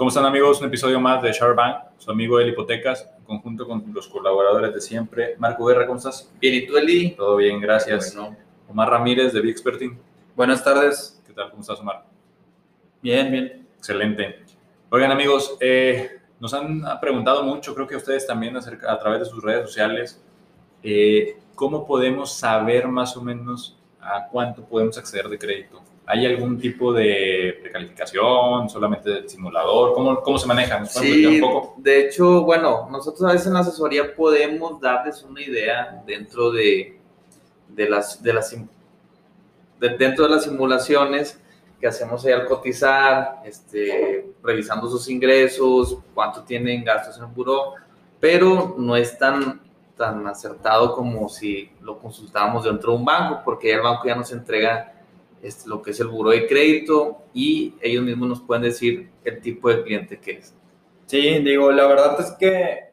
¿Cómo están amigos? Un episodio más de Bank, su amigo de Hipotecas, en conjunto con los colaboradores de siempre. Marco Guerra, ¿cómo estás? Bien, ¿y tú, Eli? Todo bien, gracias. Omar Ramírez de Big Experting. Buenas tardes. ¿Qué tal? ¿Cómo estás, Omar? Bien, bien. Excelente. Oigan amigos, eh, nos han preguntado mucho, creo que ustedes también a través de sus redes sociales, eh, cómo podemos saber más o menos a cuánto podemos acceder de crédito. ¿Hay algún tipo de precalificación, solamente del simulador? ¿Cómo, cómo se maneja? sí, un poco? de hecho, bueno, nosotros a veces en la asesoría podemos darles una idea dentro de, de las, de las dentro de las simulaciones que hacemos ahí al cotizar, este, revisando sus ingresos, cuánto tienen gastos en el buró, pero no es tan, tan acertado como si lo consultábamos dentro de un banco, porque el banco ya nos entrega este, lo que es el buro de crédito y ellos mismos nos pueden decir el tipo de cliente que es. Sí, digo, la verdad es que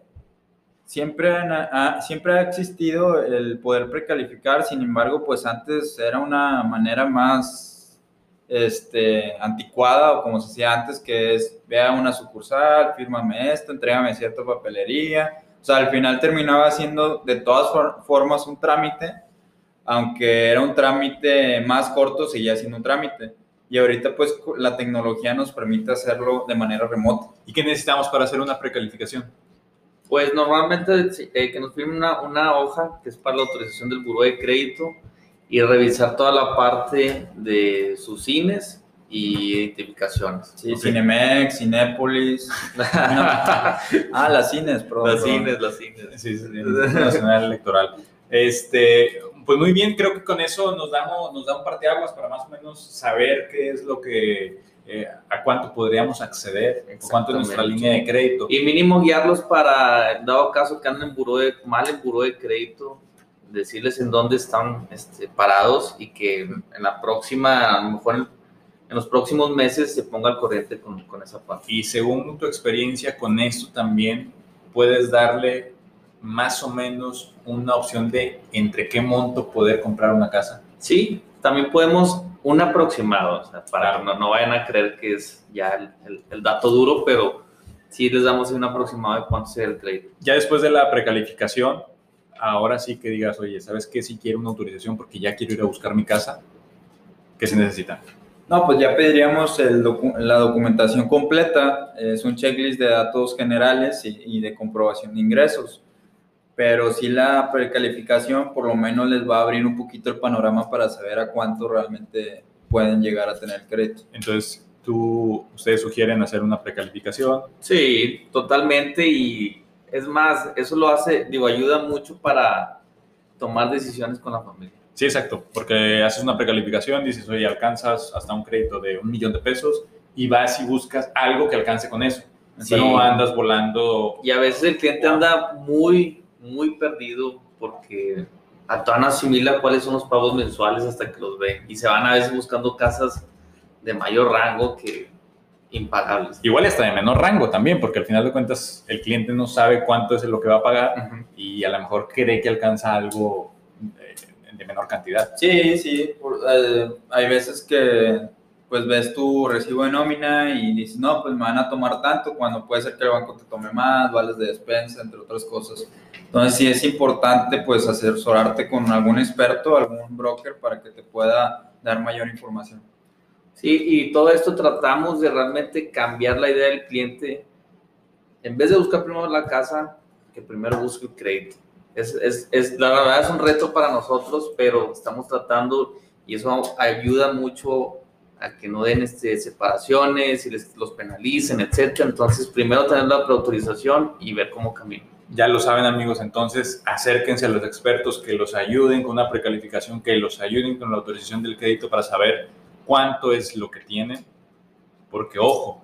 siempre ha, siempre ha existido el poder precalificar, sin embargo, pues antes era una manera más este, anticuada o como se decía antes, que es, vea una sucursal, fírmame esto, entrégame cierta papelería. O sea, al final terminaba siendo de todas formas un trámite aunque era un trámite más corto, seguía siendo un trámite. Y ahorita pues la tecnología nos permite hacerlo de manera remota. ¿Y qué necesitamos para hacer una precalificación? Pues normalmente eh, que nos firme una, una, hoja que es para la autorización del buró de crédito y revisar toda la parte de sus cines y identificaciones. Sí, Cinemex, Cinépolis. ah, las cines, perdón. Las cines, las cines. Sí, sí, Nacional Electoral. Este, pues muy bien, creo que con eso nos, damos, nos da un parteaguas para más o menos saber qué es lo que, eh, a cuánto podríamos acceder, cuánto es nuestra línea de crédito. Y mínimo guiarlos para, dado caso que anden en buró de, mal en buró de crédito, decirles en dónde están este, parados y que en la próxima, a lo mejor en, en los próximos meses se ponga al corriente con, con esa parte. Y según tu experiencia con esto también, puedes darle más o menos una opción de entre qué monto poder comprar una casa? Sí, también podemos un aproximado, para que no, no, vayan a creer que es ya el, el, dato duro, pero sí les damos un aproximado de cuánto sería el crédito. Ya después de la precalificación, ahora sí que digas, oye, ¿sabes qué? Si quiero una autorización porque ya quiero ir a buscar mi casa, ¿qué se necesita? No, pues ya pediríamos el la documentación completa, es un checklist de datos generales y, y de comprobación de ingresos pero sí la precalificación por lo menos les va a abrir un poquito el panorama para saber a cuánto realmente pueden llegar a tener crédito. Entonces, ¿tú, ustedes sugieren hacer una precalificación? Sí, totalmente y es más, eso lo hace, digo, ayuda mucho para tomar decisiones con la familia. Sí, exacto, porque haces una precalificación, dices, oye, alcanzas hasta un crédito de un millón de pesos y vas y buscas algo que alcance con eso. Entonces no andas volando. Y a veces el cliente anda muy muy perdido porque a todas asimila cuáles son los pagos mensuales hasta que los ve y se van a veces buscando casas de mayor rango que impagables. Igual hasta de menor rango también, porque al final de cuentas el cliente no sabe cuánto es lo que va a pagar y a lo mejor cree que alcanza algo de, menor cantidad. Sí, sí, eh, hay veces que pues ves tu recibo de nómina y dices, no, pues me van a tomar tanto, cuando puede ser que el banco te tome más, vales de despensa, entre otras cosas. Entonces sí es importante pues asesorarte con algún experto, algún broker para que te pueda dar mayor información. Sí, y todo esto tratamos de realmente cambiar la idea del cliente. En vez de buscar primero la casa, que primero busque el crédito. Es, es, es, la verdad es un reto para nosotros, pero estamos tratando y eso ayuda mucho a que no den este, separaciones y les, los penalicen, etcétera. Entonces, primero tener la preautorización y ver cómo camina. Ya lo saben amigos, entonces acérquense a los expertos que los ayuden con una precalificación, que los ayuden con la autorización del crédito para saber cuánto es lo que tienen, porque ojo,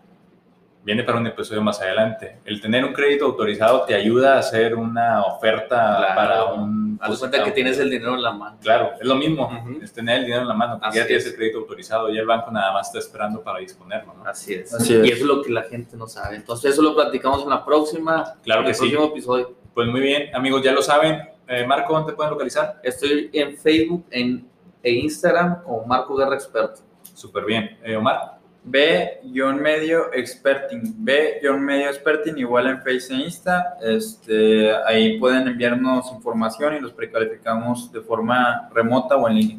viene para un episodio más adelante. El tener un crédito autorizado te ayuda a hacer una oferta para un... A cuenta que tienes el dinero en la mano. Claro, es lo mismo, es tener el dinero en la mano, ya tienes el crédito autorizado y el banco nada más está esperando para disponerlo. ¿no? Así, es. Y eso es lo que la gente no sabe. Entonces eso lo platicamos en la próxima, claro en el próximo episodio. Pues muy bien, amigos, ya lo saben. Eh, Marco, ¿dónde te pueden localizar? Estoy en Facebook en, e Instagram como Marco Guerra Experto. Súper bien. Eh, Omar. B-medio experting, B-medio experting igual en Face e Insta, este, ahí pueden enviarnos información y los precalificamos de forma remota o en línea.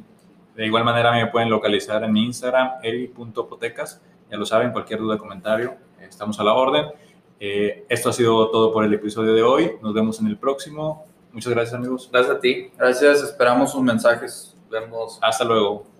De igual manera me pueden localizar en mi Instagram, eri.potecas, ya lo saben, cualquier duda, comentario, estamos a la orden. Eh, esto ha sido todo por el episodio de hoy, nos vemos en el próximo. Muchas gracias amigos. Gracias a ti. Gracias, esperamos sus mensajes. Vemos. Hasta luego.